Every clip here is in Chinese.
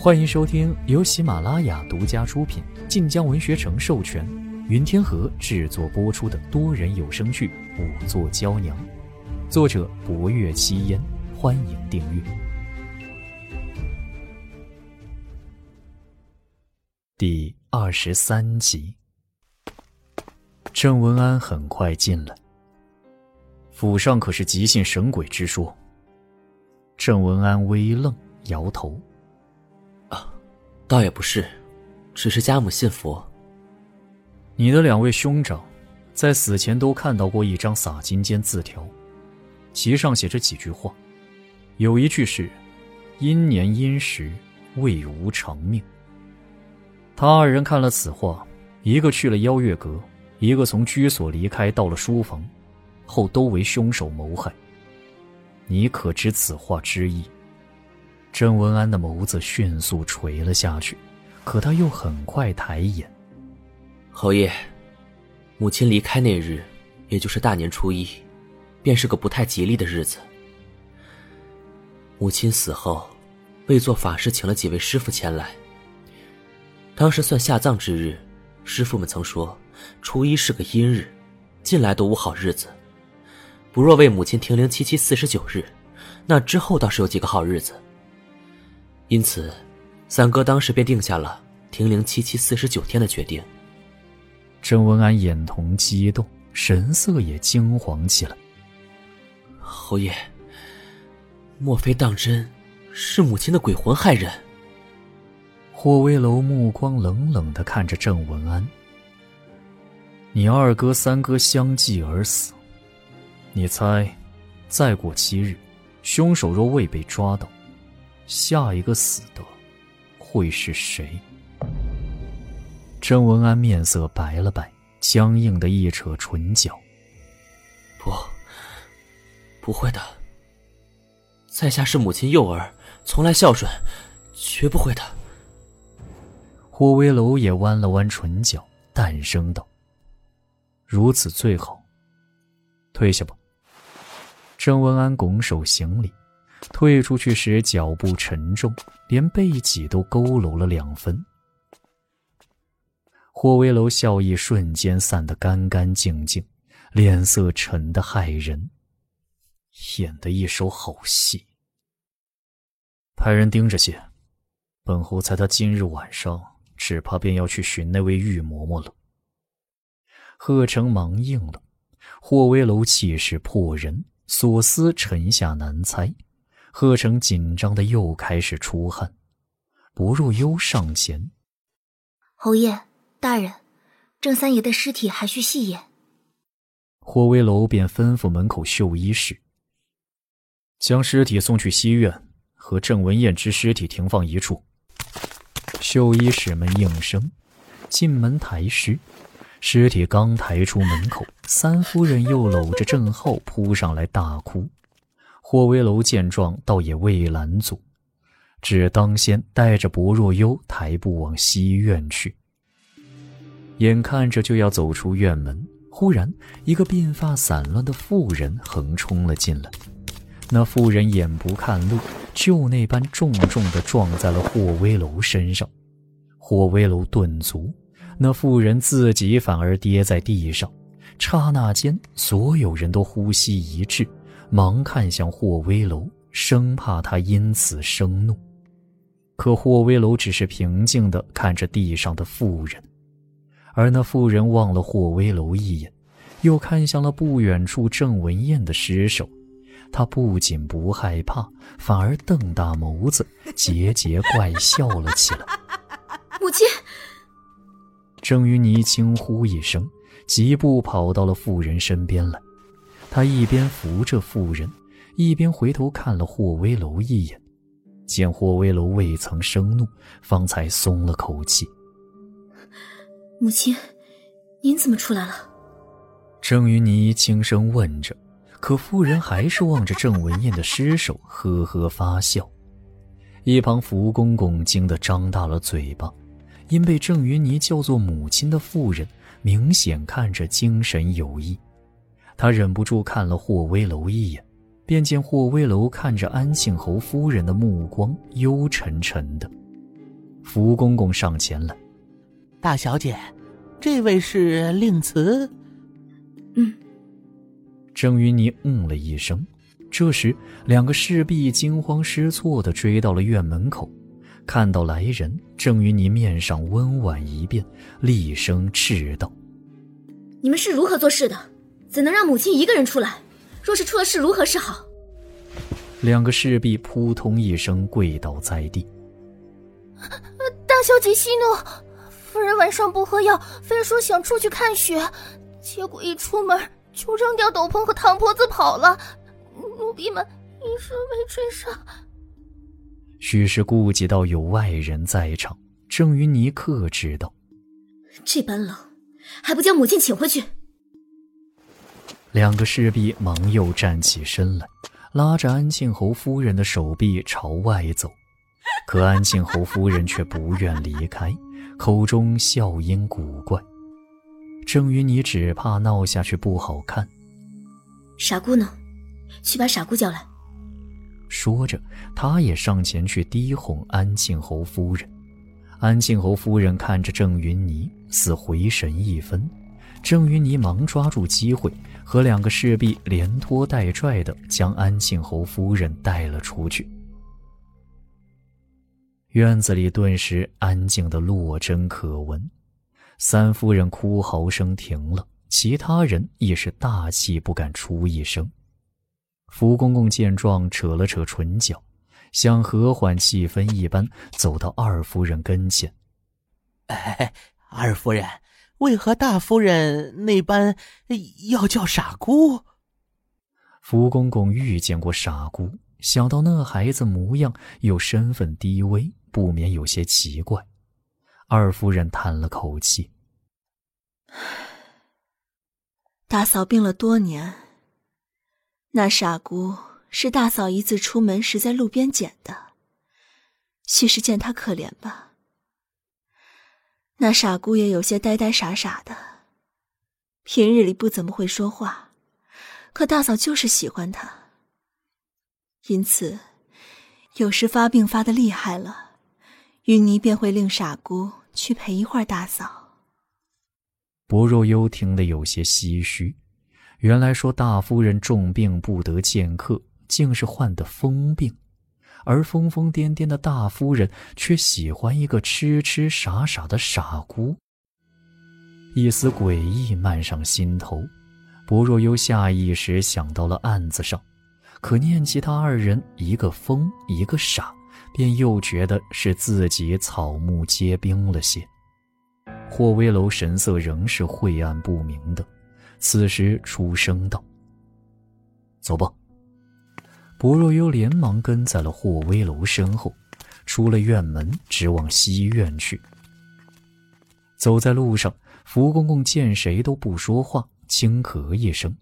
欢迎收听由喜马拉雅独家出品、晋江文学城授权、云天河制作播出的多人有声剧《五座娇娘》，作者：博月七烟。欢迎订阅。第二十三集，郑文安很快进来。府上可是极信神鬼之说。郑文安微愣，摇头。倒也不是，只是家母信佛。你的两位兄长，在死前都看到过一张洒金笺字条，其上写着几句话，有一句是“阴年阴时，未无长命”。他二人看了此话，一个去了邀月阁，一个从居所离开到了书房。后都为凶手谋害。你可知此话之意？郑文安的眸子迅速垂了下去，可他又很快抬眼。侯爷，母亲离开那日，也就是大年初一，便是个不太吉利的日子。母亲死后，为做法事，请了几位师傅前来。当时算下葬之日，师傅们曾说，初一是个阴日，近来都无好日子。不若为母亲停灵七七四十九日，那之后倒是有几个好日子。因此，三哥当时便定下了停灵七七四十九天的决定。郑文安眼瞳激动，神色也惊惶起来。侯爷，莫非当真是母亲的鬼魂害人？霍威楼目光冷冷的看着郑文安。你二哥、三哥相继而死。你猜，再过七日，凶手若未被抓到，下一个死的会是谁？郑文安面色白了白，僵硬的一扯唇角：“不，不会的。在下是母亲幼儿，从来孝顺，绝不会的。”霍威楼也弯了弯唇角，淡声道：“如此最好，退下吧。”郑文安拱手行礼，退出去时脚步沉重，连背脊都佝偻了两分。霍威楼笑意瞬间散得干干净净，脸色沉得骇人，演的一手好戏。派人盯着些，本侯猜他今日晚上只怕便要去寻那位玉嬷嬷了。贺成忙应了，霍威楼气势迫人。所思沉下难猜，贺成紧张的又开始出汗。不若幽上前：“侯爷大人，郑三爷的尸体还需细验。”霍威楼便吩咐门口绣衣室，将尸体送去西院，和郑文燕之尸体停放一处。绣衣使们应声，进门抬尸。尸体刚抬出门口，三夫人又搂着郑浩扑上来大哭。霍威楼见状，倒也未拦阻，只当先带着薄若幽抬步往西院去。眼看着就要走出院门，忽然一个鬓发散乱的妇人横冲了进来。那妇人眼不看路，就那般重重地撞在了霍威楼身上。霍威楼顿足。那妇人自己反而跌在地上，刹那间，所有人都呼吸一滞，忙看向霍威楼，生怕他因此生怒。可霍威楼只是平静地看着地上的妇人，而那妇人望了霍威楼一眼，又看向了不远处郑文燕的尸首，他不仅不害怕，反而瞪大眸子，桀桀怪笑了起来。母亲。郑云妮惊呼一声，疾步跑到了妇人身边来。他一边扶着妇人，一边回头看了霍威楼一眼，见霍威楼未曾生怒，方才松了口气。母亲，您怎么出来了？郑云妮轻声问着，可妇人还是望着郑文燕的尸首，呵呵发笑。一旁福公公惊得张大了嘴巴。因被郑云妮叫做母亲的妇人，明显看着精神有异。他忍不住看了霍威楼一眼，便见霍威楼看着安庆侯夫人的目光幽沉沉的，福公公上前来，大小姐，这位是令慈。嗯。郑云霓嗯了一声。这时，两个侍婢惊慌失措的追到了院门口，看到来人，郑云霓面上温婉一变，厉声斥道：“你们是如何做事的？怎能让母亲一个人出来？若是出了事，如何是好？”两个侍婢扑通一声跪倒在地。大小姐息怒，夫人晚上不喝药，非说想出去看雪，结果一出门就扔掉斗篷和唐婆子跑了。奴婢们一时没追上。许是顾及到有外人在场，郑云尼克知道，这般冷，还不将母亲请回去？两个侍婢忙又站起身来，拉着安庆侯夫人的手臂朝外走。可安庆侯夫人却不愿离开，口中笑音古怪。郑云霓只怕闹下去不好看。傻姑呢？去把傻姑叫来。说着，他也上前去低哄安庆侯夫人。安庆侯夫人看着郑云霓，似回神一分。郑云霓忙抓住机会，和两个侍婢连拖带拽的将安庆侯夫人带了出去。院子里顿时安静的落针可闻，三夫人哭嚎声停了，其他人也是大气不敢出一声。福公公见状，扯了扯唇角，像和缓气氛一般，走到二夫人跟前。哎，二夫人，为何大夫人那般要叫傻姑？福公公遇见过傻姑，想到那孩子模样又身份低微，不免有些奇怪。二夫人叹了口气：“大嫂病了多年。”那傻姑是大嫂一次出门时在路边捡的，许是见她可怜吧。那傻姑也有些呆呆傻傻的，平日里不怎么会说话，可大嫂就是喜欢她，因此有时发病发的厉害了，云妮便会令傻姑去陪一会儿大嫂。薄若幽听得有些唏嘘。原来说大夫人重病不得见客，竟是患的疯病，而疯疯癫癫的大夫人却喜欢一个痴痴傻傻的傻姑。一丝诡异漫上心头，薄若幽下意识想到了案子上，可念及他二人一个疯一个傻，便又觉得是自己草木皆兵了些。霍威楼神色仍是晦暗不明的。此时出声道：“走吧。”薄若幽连忙跟在了霍威楼身后，出了院门，直往西院去。走在路上，福公公见谁都不说话，轻咳一声：“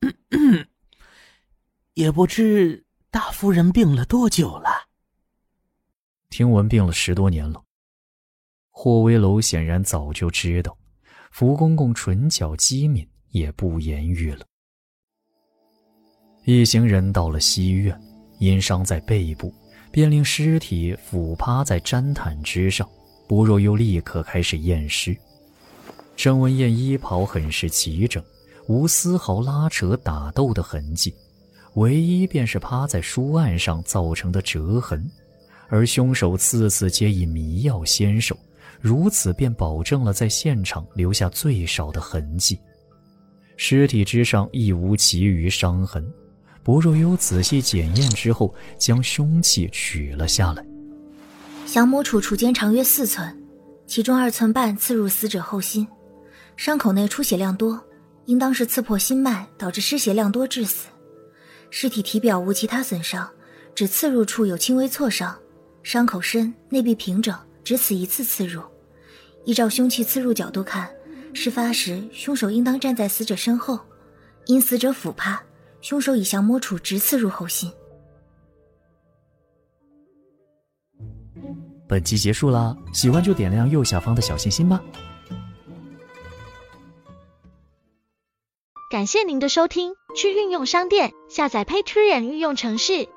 也不知大夫人病了多久了。”听闻病了十多年了。霍威楼显然早就知道。福公公唇角机敏，也不言语了。一行人到了西院，因伤在背部，便令尸体俯趴在毡毯之上。不若又立刻开始验尸。郑文燕衣袍很是齐整，无丝毫拉扯打斗的痕迹，唯一便是趴在书案上造成的折痕，而凶手次次皆以迷药先手。如此便保证了在现场留下最少的痕迹，尸体之上亦无其余伤痕。薄若幽仔细检验之后，将凶器取了下来。降魔杵杵尖长约四寸，其中二寸半刺入死者后心，伤口内出血量多，应当是刺破心脉导致失血量多致死。尸体体表无其他损伤，只刺入处有轻微挫伤，伤口深，内壁平整。只此一次刺入，依照凶器刺入角度看，事发时凶手应当站在死者身后，因死者俯趴，凶手以降魔杵直刺入后心。本集结束啦，喜欢就点亮右下方的小心心吧。感谢您的收听，去运用商店下载 Patreon 运用城市，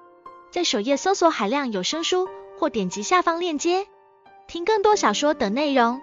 在首页搜索海量有声书，或点击下方链接听更多小说等内容。